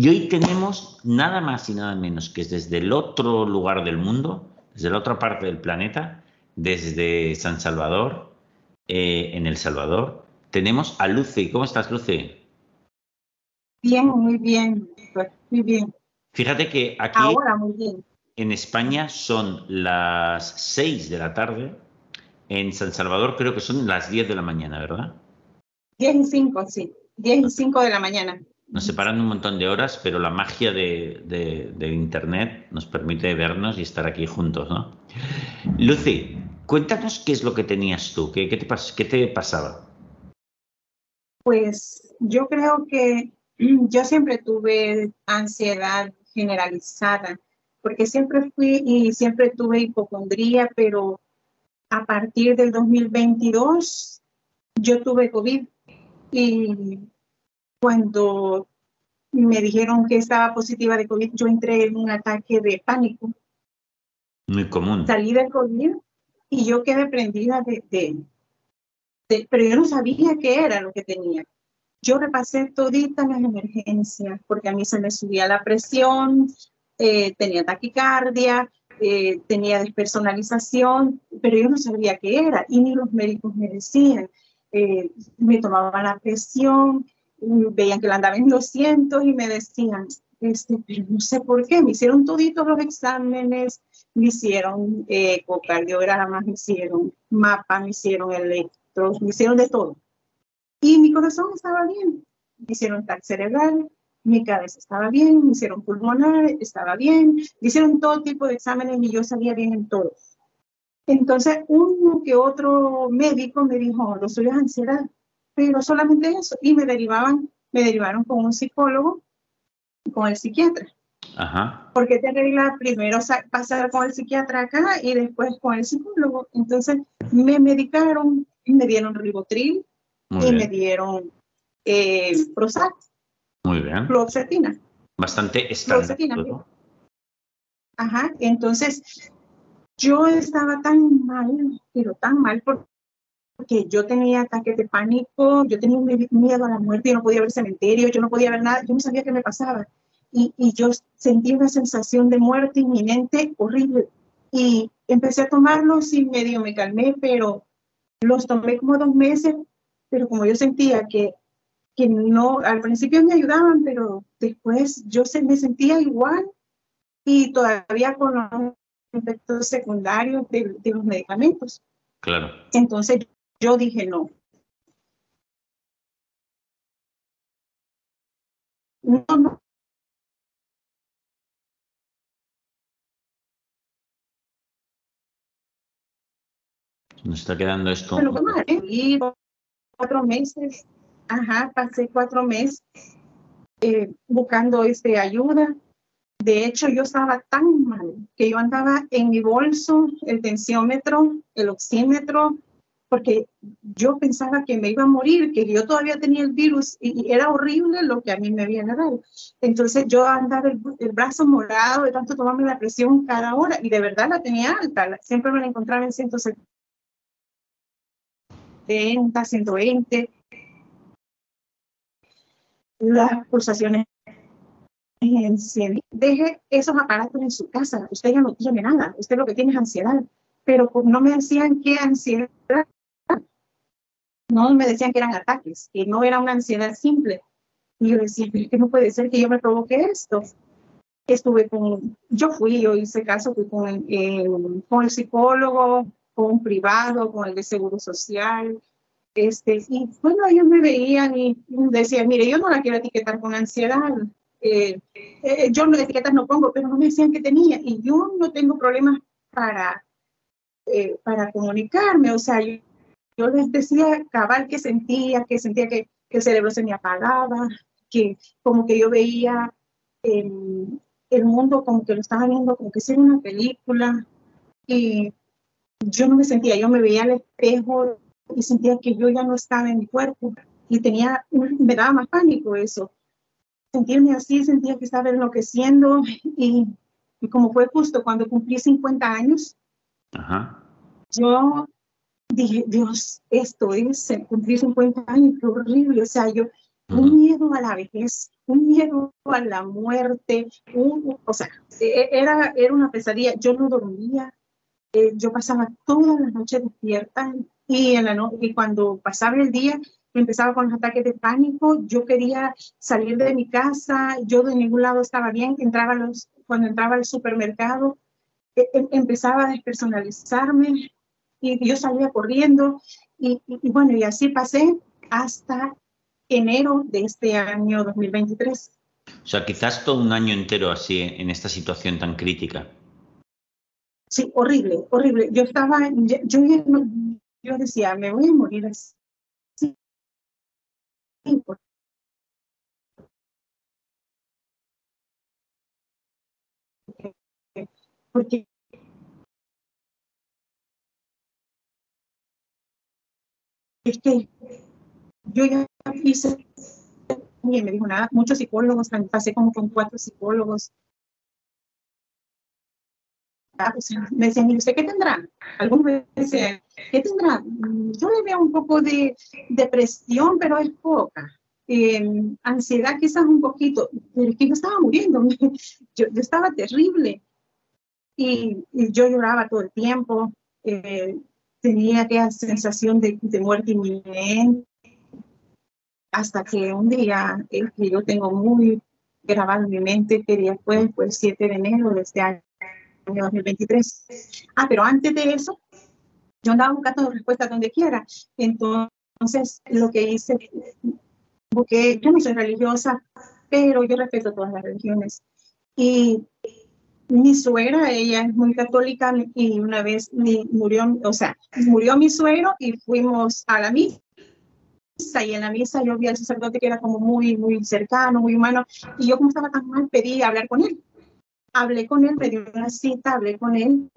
Y hoy tenemos nada más y nada menos que desde el otro lugar del mundo, desde la otra parte del planeta, desde San Salvador, eh, en El Salvador, tenemos a Lucy. ¿Cómo estás, Lucy? Bien, muy bien, muy bien. Fíjate que aquí Ahora, muy bien. en España son las 6 de la tarde, en San Salvador creo que son las 10 de la mañana, ¿verdad? 10 y 5, sí. 10 y 5 de la mañana. Nos separan un montón de horas, pero la magia de, de- Internet nos permite vernos y estar aquí juntos, ¿no? Lucy, cuéntanos qué es lo que tenías tú, qué, qué te, qué te pasaba. Pues yo creo que yo siempre tuve ansiedad generalizada, porque siempre fui y siempre tuve hipocondría, pero a partir del 2022 yo tuve COVID y cuando me dijeron que estaba positiva de COVID, yo entré en un ataque de pánico. Muy común. salí del COVID y yo quedé prendida de, de- de- pero yo no sabía qué era lo que tenía. Yo repasé toditas las emergencias porque a mí se me subía la presión, eh, tenía taquicardia, eh, tenía despersonalización, pero yo no sabía qué era y ni los médicos me decían. Eh, me tomaban la presión, veían que la andaba en 200 y me decían, este, pero no sé por qué, me hicieron toditos los exámenes, me hicieron eh, ecocardiogramas, me hicieron mapa, me hicieron electros, me hicieron de todo. Y mi corazón estaba bien. Me hicieron TAC cerebral, mi cabeza estaba bien, me hicieron pulmonar, estaba bien, me hicieron todo tipo de exámenes y yo salía bien en todo. Entonces, uno que otro médico me dijo, lo suyo es ansiedad, pero solamente eso. Y me derivaban, me derivaron con un psicólogo, con el psiquiatra Ajá. porque te arregla primero sa- pasar con el psiquiatra acá y después con el psicólogo. Entonces me medicaron, me dieron ribotril Muy y me bien. dieron eh, Prozac, Muy bien. fluoxetina. Bastante estándar. Ajá, entonces yo estaba tan mal, pero tan mal por- porque yo tenía ataques de pánico, yo tenía un mie- miedo a la muerte, yo no podía ver cementerio, yo no podía ver nada, yo no sabía qué me pasaba. Y, y yo sentí una sensación de muerte inminente horrible. Y empecé a tomarlos y medio me calmé, pero los tomé como dos meses, pero como yo sentía que, que no, al principio me ayudaban, pero después yo se, me sentía igual y todavía con los efectos secundarios de, de los medicamentos. Claro. Entonces yo dije no. No, no, Nos está quedando esto. Y cuatro meses, ajá, pasé cuatro meses eh, buscando este, ayuda. De hecho, yo estaba tan mal que yo andaba en mi bolso el tensiómetro, el oxímetro, porque yo pensaba que me iba a morir, que yo todavía tenía el virus y, era horrible lo que a mí me había dado. Entonces yo andaba el, brazo morado de tanto tomarme la presión cada hora y de verdad la tenía alta, siempre me la encontraba en 170, 120, las pulsaciones en 100. Deje esos aparatos en su casa, usted ya no tiene nada, usted lo que tiene es ansiedad, pero no me decían qué ansiedad no me decían que eran ataques, que no era una ansiedad simple. Y yo decía, pero que no puede ser que yo me provoque esto. Estuve con, yo fui, yo hice caso, fui con, con el psicólogo, con un privado, con el de seguro social. Este, y bueno, ellos me veían y decían, mire, yo no la quiero etiquetar con ansiedad. Eh, eh, yo no etiquetas no pongo, pero no me decían que tenía. Y yo no tengo problemas para, eh, para comunicarme. O sea, yo, yo les decía cabal que sentía, que sentía que, que el cerebro se me apagaba, que como que yo veía el, el mundo como que lo estaba viendo como que era una película y yo no me sentía, yo me veía al espejo y sentía que yo ya no estaba en mi cuerpo y tenía, me daba más pánico eso. Sentirme así, sentía que estaba enloqueciendo y, y como fue justo cuando cumplí 50 años, yo dije, Dios, esto es, cumplir 50 años, qué horrible, o sea, yo, un miedo a la vejez, un miedo a la muerte, o sea, e, e, era, era una pesadilla, yo no dormía, eh, yo pasaba toda la noche despierta y, en la no y cuando pasaba el día empezaba con los ataques de pánico, yo quería salir de mi casa, yo de ningún lado estaba bien, entraba los, cuando entraba al supermercado, e, empezaba a despersonalizarme y yo salía corriendo y, y, bueno, y así pasé hasta enero de este año 2023. O sea, quizás todo un año entero así en esta situación tan crítica. Sí, horrible, horrible. Yo estaba, yo, yo, decía, me voy a morir así. Porque, es que yo ya hice, y me dijo nada, muchos psicólogos, pasé como con cuatro psicólogos, me decían, ¿y usted qué tendrá? Algunos me decían, ¿qué tendrá? Yo le veo un poco de depresión, pero es poca. Eh, ansiedad quizás un poquito, pero es que yo estaba muriendo, yo, yo estaba terrible. Y, yo lloraba todo el tiempo, eh, tenía aquella sensación de, de, muerte inminente, hasta que un día, el que yo tengo muy grabado en mi mente, que día fue, fue el 7 de enero de este año 2023. Ah, pero antes de eso, yo andaba buscando respuestas donde quiera. Entonces, lo que hice, porque yo no soy religiosa, pero yo respeto todas las religiones. Y mi suegra, ella es muy católica y una vez murió, o sea, murió mi suegro y fuimos a la misa y en la misa yo vi al sacerdote que era como muy, muy cercano, muy humano y yo como estaba tan mal pedí hablar con él hablé con él, dio una cita, hablé con él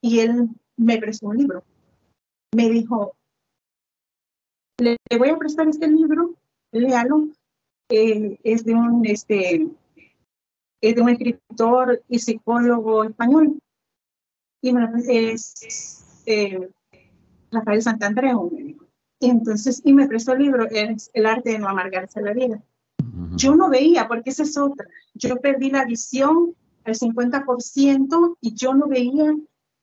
y él me prestó un libro. Me dijo, le, voy a prestar este libro, léalo. Eh, es de un este es de un escritor y psicólogo español y es eh, Rafael Santandreu y entonces y me prestó el libro es el arte de no amargarse la vida yo no veía porque esa es otra yo perdí la visión al 50% y yo no veía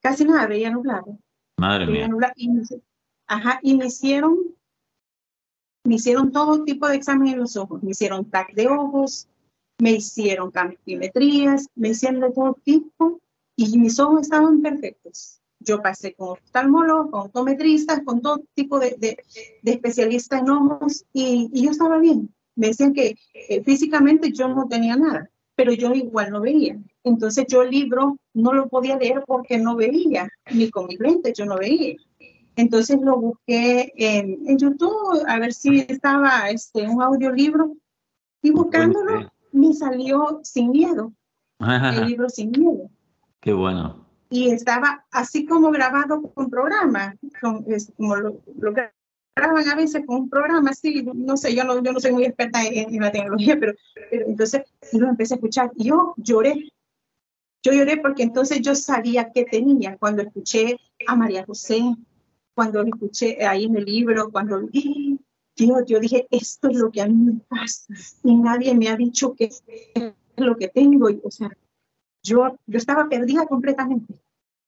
casi nada, veía nublado. Madre mía. y, ajá, y me hicieron, me hicieron todo tipo de exámenes en los ojos. Me hicieron TAC de ojos, me hicieron campimetrías, me hicieron de todo tipo y mis ojos estaban perfectos. Yo pasé con oftalmólogos, con optometristas, con todo tipo de, de, especialistas en ojos y, y, yo estaba bien. Me decían que eh, físicamente yo no tenía nada pero yo igual no veía. Entonces yo el libro no lo podía leer porque no veía, ni con mi lentes yo no veía. Entonces lo busqué en, en, YouTube a ver si estaba este, un audiolibro y buscándolo me salió sin miedo. El libro sin miedo. Qué bueno. Y estaba así como grabado con programa, con, es, como lo, lo a veces con un programa así, no sé, yo no, yo no soy muy experta en, la tecnología, pero, pero entonces lo empecé a escuchar. Yo lloré, yo lloré porque entonces yo sabía qué tenía cuando escuché a María José, cuando escuché ahí en el libro, cuando yo, yo dije, esto es lo que a mí me pasa y nadie me ha dicho que es lo que tengo. Y, o sea, yo, yo estaba perdida completamente.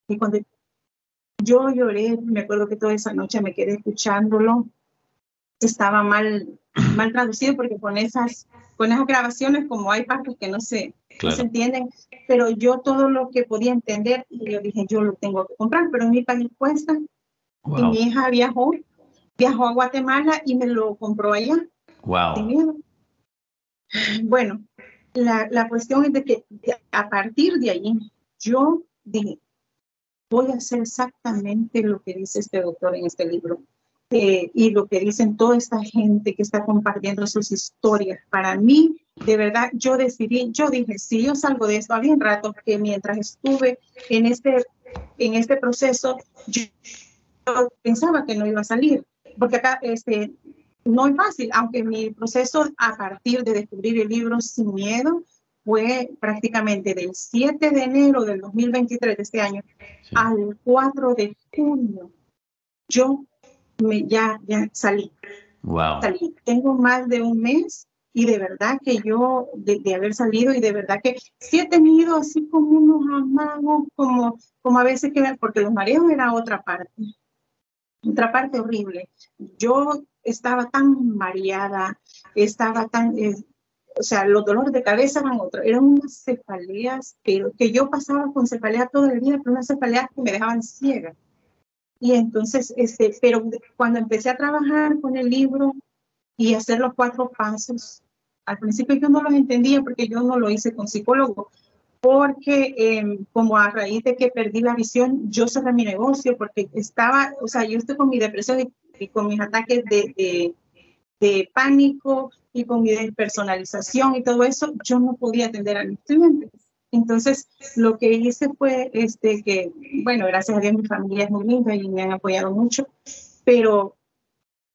Y cuando yo lloré, me acuerdo que toda esa noche me quedé escuchándolo. Estaba mal, mal traducido porque con esas, con esas grabaciones, como hay partes que no se, no se entienden, pero yo todo lo que podía entender, y yo dije, yo lo tengo que comprar, pero en mi país cuesta. Y mi hija viajó, viajó a Guatemala y me lo compró allá. Wow. Bueno, la, la cuestión es de que a partir de allí, yo dije, voy a hacer exactamente lo que dice este doctor en este libro. eh, y lo que dicen toda esta gente que está compartiendo sus historias. Para mí, de verdad, yo decidí, yo dije, si yo salgo de esto, había un rato que mientras estuve en este, en este proceso, yo, pensaba que no iba a salir, porque acá este, no es fácil, aunque mi proceso a partir de descubrir el libro Sin Miedo fue prácticamente del 7 de enero del 2023 de este año al 4 de junio. Yo me, ya, ya salí. Wow. Salí. Tengo más de un mes y de verdad que yo, de, haber salido y de verdad que sí he tenido así como unos amagos, como, como a veces que, porque los mareos era otra parte, otra parte horrible. Yo estaba tan mareada, estaba tan, eh, o sea, los dolores de cabeza eran otros, eran unas cefaleas, pero que yo pasaba con cefaleas todo el día, pero unas cefaleas que me dejaban ciega. Y entonces, este, pero cuando empecé a trabajar con el libro y hacer los cuatro pasos, al principio yo no los entendía porque yo no lo hice con psicólogo, porque em, como a raíz de que perdí la visión, yo cerré mi negocio porque estaba, o sea, yo estoy con mi depresión y, con mis ataques de, pánico, y con mi despersonalización y todo eso, yo no podía atender a mis clientes. Entonces, lo que hice fue este, que, bueno, gracias a Dios mi familia es muy linda y me han apoyado mucho, pero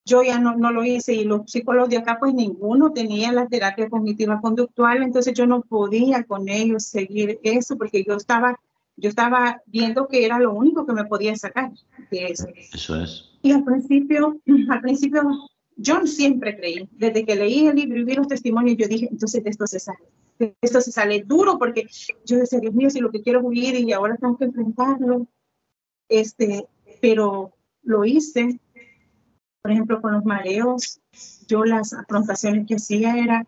yo ya no, no lo hice y los psicólogos de acá, pues ninguno tenía la terapia cognitiva conductual, entonces yo no podía con ellos seguir eso porque yo estaba, yo estaba viendo que era lo único que me podía sacar de eso. Eso es. Y al principio, al principio yo siempre creí, desde que leí el libro y vi los testimonios, yo dije, entonces de esto se sale. De esto se sale duro porque yo decía, Dios mío, si lo que quiero es huir y ahora tengo que enfrentarlo. Este, pero lo hice. Por ejemplo, con los mareos, yo las afrontaciones que hacía era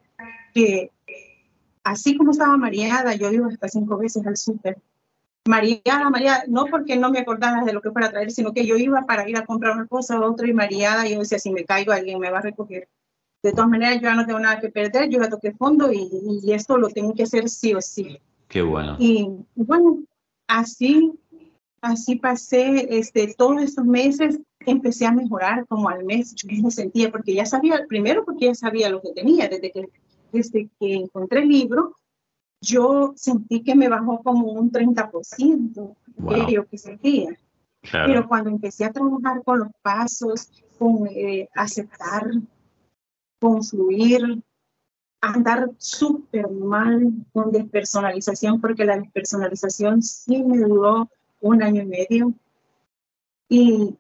que así como estaba mareada, yo iba hasta cinco veces al súper María, María, no porque no me acordaba de lo que fuera a traer, sino que yo iba para ir a comprar una cosa o otra y Mariada, yo decía, si me caigo alguien me va a recoger. De todas maneras, yo ya no tengo nada que perder, yo ya toqué fondo y, y esto lo tengo que hacer sí o sí. Qué bueno. Y bueno, así, así pasé este, todos estos meses, empecé a mejorar como al mes, yo me sentía, porque ya sabía, primero porque ya sabía lo que tenía, desde que, desde que encontré el libro, yo sentí que me bajó como un 30% de lo que sentía. Pero cuando empecé a trabajar con los pasos, con eh, aceptar, con fluir, andar súper mal con despersonalización, porque la despersonalización sí me duró un año y medio. Y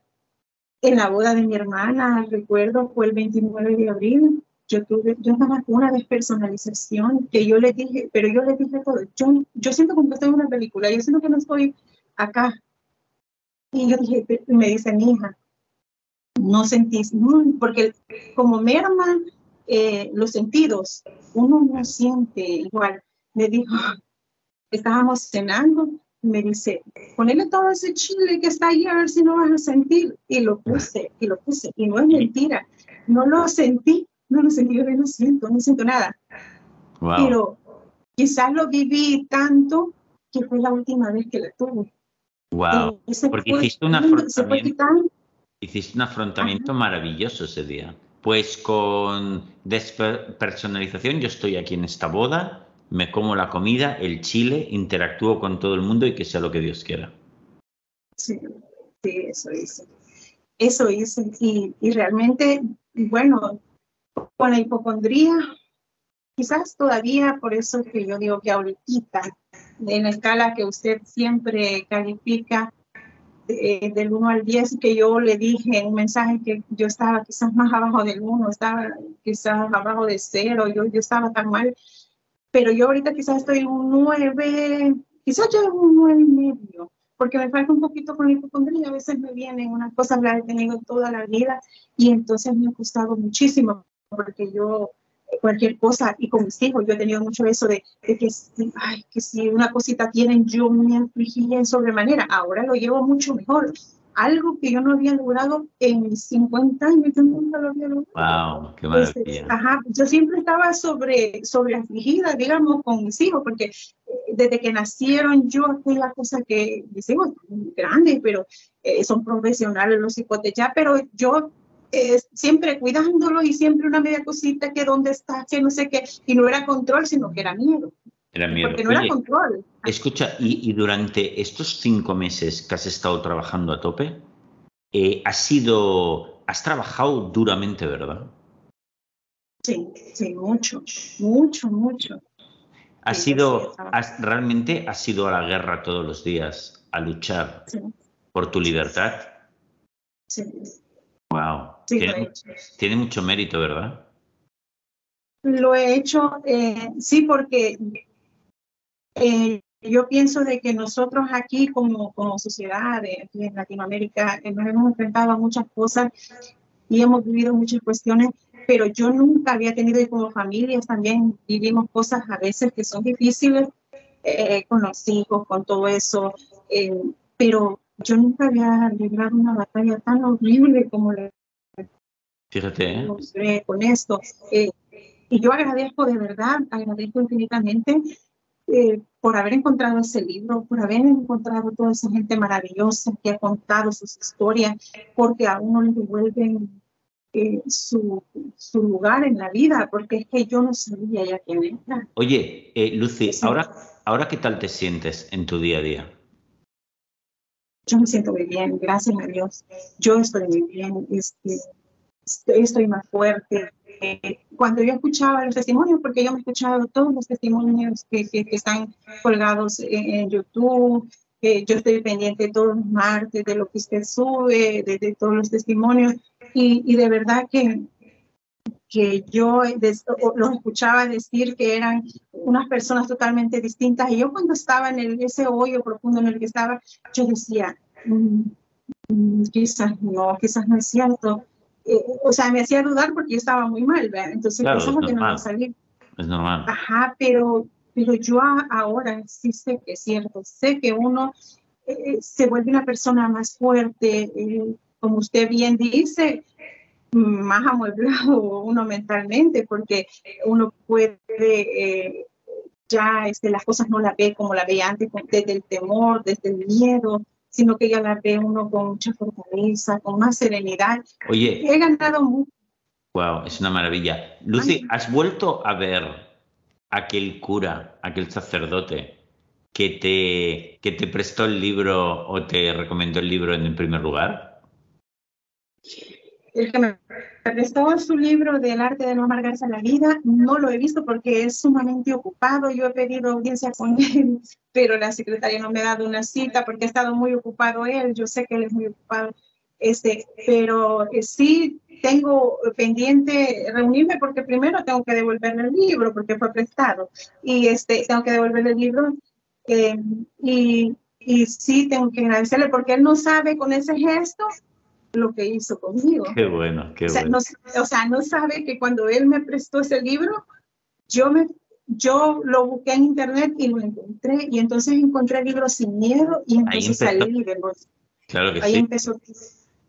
en la boda de mi hermana, recuerdo, fue el 29 de abril, yo tuve, yo una despersonalización que yo le dije, pero yo le dije todo, yo, yo siento como que estoy en una película, yo siento que no estoy acá. Y me dice mi hija, no sentís, porque como merma eh, los sentidos, uno no siente igual. Me dijo, estábamos cenando, me dice, ponele todo ese chile que está ahí a ver si no vas a sentir. Y lo puse, y lo puse, y no es mentira, no lo sentí, no lo sentí, yo no siento, no siento nada. Pero quizás lo viví tanto que fue la última vez que la tuve. Wow, porque hiciste un afrontamiento, hiciste un afrontamiento maravilloso ese día. Pues con despersonalización, yo estoy aquí en esta boda, me como la comida, el chile, interactúo con todo el mundo y que sea lo que Dios quiera. Sí, sí, eso hice. Eso hice. Y, y realmente, bueno, con la hipocondría, quizás todavía, por eso que yo digo que ahorita, en la escala que usted siempre califica eh, del 1 al 10, que yo le dije un mensaje que yo estaba quizás más abajo del 1, estaba quizás abajo de 0, yo, yo estaba tan mal, pero yo ahorita quizás estoy un 9, quizás en un 9 y medio, porque me falta un poquito con la hipocondría, a veces me vienen unas cosas, las he tenido toda la vida y entonces me ha costado muchísimo porque yo cualquier cosa, y con mis hijos, yo he tenido mucho eso de, que, ay, que si una cosita tienen, yo me afligía en sobremanera. Ahora lo llevo mucho mejor. Algo que yo no había logrado en mis 50 años, yo nunca lo había logrado. ¡Wow! ¡Qué maravilla! ajá, yo siempre estaba sobre, sobre afligida, digamos, con mis hijos, porque eh, desde que nacieron yo, la cosa que mis hijos son grandes, pero eh, son profesionales los hipotes ya, pero yo siempre cuidándolo y siempre una media cosita que dónde está, que no sé qué, y no era control, sino que era miedo. Era miedo. Porque no era control. Escucha, y, durante estos cinco meses que has estado trabajando a tope, eh, has sido, has trabajado duramente, ¿verdad? Sí, sí, mucho, mucho, mucho. Has sido, has, realmente has sido a la guerra todos los días, a luchar por tu libertad. Sí. Wow. tiene, mucho mérito, ¿verdad? Lo he hecho, eh, sí, porque eh, yo pienso de que nosotros aquí como, como sociedad aquí en Latinoamérica eh, nos hemos enfrentado a muchas cosas y hemos vivido muchas cuestiones, pero yo nunca había tenido, y como familias también vivimos cosas a veces que son difíciles con los hijos, con todo eso, pero yo nunca había librado una batalla tan horrible como la Fíjate. ¿eh? con esto. Eh, y yo agradezco de verdad, agradezco infinitamente eh, por haber encontrado ese libro, por haber encontrado toda esa gente maravillosa que ha contado sus historias, porque a uno le devuelven su, su, lugar en la vida, porque es que yo no sabía ya quién era. Oye, Lucy, ahora, ahora qué tal te sientes en tu día a día? yo me siento muy bien, gracias a Dios. Yo estoy muy bien, este, estoy más fuerte. cuando yo escuchaba los testimonios, porque yo me he escuchado todos los testimonios que, que, están colgados en, YouTube, yo estoy pendiente todos los martes de lo que usted sube, de, todos los testimonios, y, y, de verdad que, que yo los escuchaba decir que eran unas personas totalmente distintas. Y yo cuando estaba en el, ese hoyo profundo en el que estaba, yo decía, mm, mm, quizás no, quizás no es cierto. Eh, o sea, me hacía dudar porque yo estaba muy mal, ¿verdad? Entonces claro, pensaba que no iba a salir. Es normal. Ajá, pero, pero yo ahora sí sé que es cierto. Sé que uno eh, se vuelve una persona más fuerte. Eh, como usted bien dice, más amueblado uno mentalmente, porque uno puede eh, ya este, las cosas no las ve como la veía antes, desde el temor, desde el miedo, sino que ya las ve uno con mucha fortaleza, con más serenidad. Oye, he ganado mucho. Wow, es una maravilla. Lucy, ¿has vuelto a ver aquel cura, aquel sacerdote que te, que te prestó el libro o te recomendó el libro en el primer lugar? el que me prestó su libro del arte de no amargarse la vida, no lo he visto porque es sumamente ocupado. Yo he pedido audiencia con él, pero la secretaria no me ha dado una cita porque ha estado muy ocupado él. Yo sé que él es muy ocupado. Este, pero eh, sí tengo pendiente reunirme porque primero tengo que devolverle el libro porque fue prestado y este, tengo que devolverle el libro eh, y, y sí tengo que agradecerle porque él no sabe con ese gesto lo que hizo conmigo. Qué bueno, qué o sea, bueno. No, o sea, no sabe que cuando él me prestó ese libro, yo me yo lo busqué en internet y lo encontré y entonces encontré el libro sin miedo y entonces salí de Claro que Ahí sí. empezó.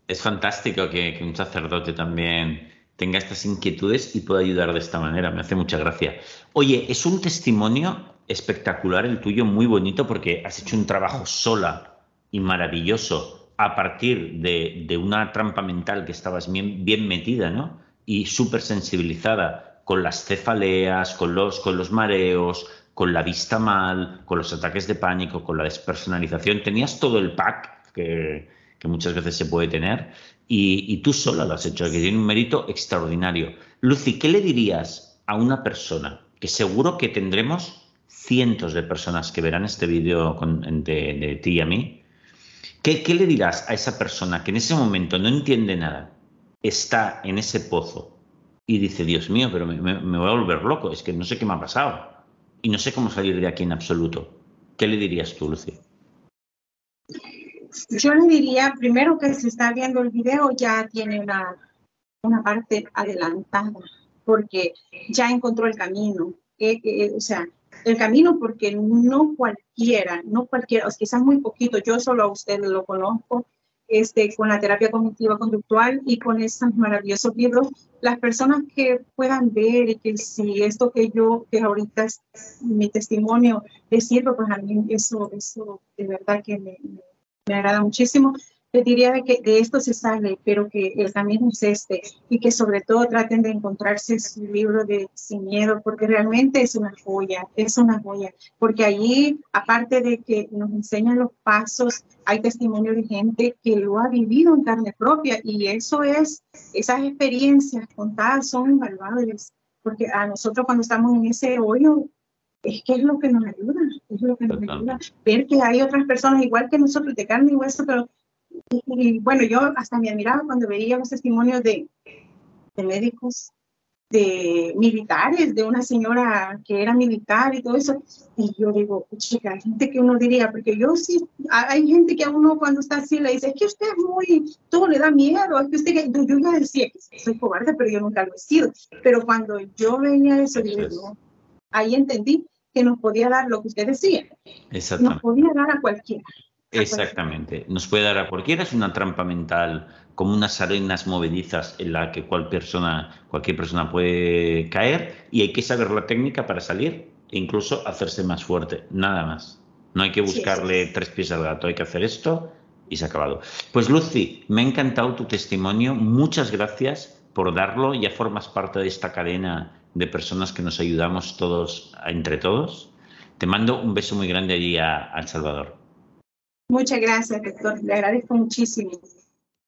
Es fantástico que, que, un sacerdote también tenga estas inquietudes y pueda ayudar de esta manera. Me hace mucha gracia. Oye, es un testimonio espectacular el tuyo, muy bonito porque has hecho un trabajo sola y maravilloso a partir de, una trampa mental que estabas bien, metida, ¿no? Y súper sensibilizada con las cefaleas, con los, mareos, con la vista mal, con los ataques de pánico, con la despersonalización. Tenías todo el pack que, muchas veces se puede tener y, tú sola lo has hecho, que tiene un mérito extraordinario. Lucy, ¿qué le dirías a una persona que seguro que tendremos cientos de personas que verán este vídeo de, de ti y a mí? ¿Qué, le dirás a esa persona que en ese momento no entiende nada, está en ese pozo y dice, Dios mío, pero me, voy a volver loco, es que no sé qué me ha pasado y no sé cómo salir de aquí en absoluto? ¿Qué le dirías tú, Lucía? Yo le diría, primero que si está viendo el video ya tiene una, una parte adelantada, porque ya encontró el camino. o sea, el camino porque no cualquiera, no cualquiera, o quizás muy poquito, yo solo a usted lo conozco, este, con la terapia cognitiva conductual y con esos maravillosos libros, las personas que puedan ver y que si esto que yo, que ahorita es mi testimonio, les sirve, pues a mí eso, eso de verdad que me, me agrada muchísimo. Les diría que de esto se sale, pero que el camino es este y que sobre todo traten de encontrarse su libro de Sin Miedo, porque realmente es una joya, es una joya, porque allí, aparte de que nos enseñan los pasos, hay testimonio de gente que lo ha vivido en carne propia y eso es, esas experiencias contadas son invaluables, porque a nosotros cuando estamos en ese hoyo, es que es lo que nos ayuda, es lo que nos ayuda. Ver que hay otras personas igual que nosotros de carne y hueso, pero y, bueno, yo hasta me admiraba cuando veía los testimonios de, de médicos, de militares, de una señora que era militar y todo eso. Y yo digo, chica, gente que uno diría, porque yo sí, hay gente que a uno cuando está así le dice, es que usted es muy, todo le da miedo, es que usted, yo ya decía que soy cobarde, pero yo nunca lo he sido. Pero cuando yo veía eso, digo, ahí entendí que nos podía dar lo que usted decía. Nos podía dar a cualquiera. Exactamente. Nos puede dar a cualquiera, es una trampa mental como unas arenas movedizas en la que cual persona, cualquier persona puede caer y hay que saber la técnica para salir e incluso hacerse más fuerte, nada más. No hay que buscarle tres pies al gato, hay que hacer esto y se ha acabado. Pues Lucy, me ha encantado tu testimonio, muchas gracias por darlo, ya formas parte de esta cadena de personas que nos ayudamos todos entre todos. Te mando un beso muy grande allí a, a El Salvador. Muchas gracias, doctor. Le agradezco muchísimo.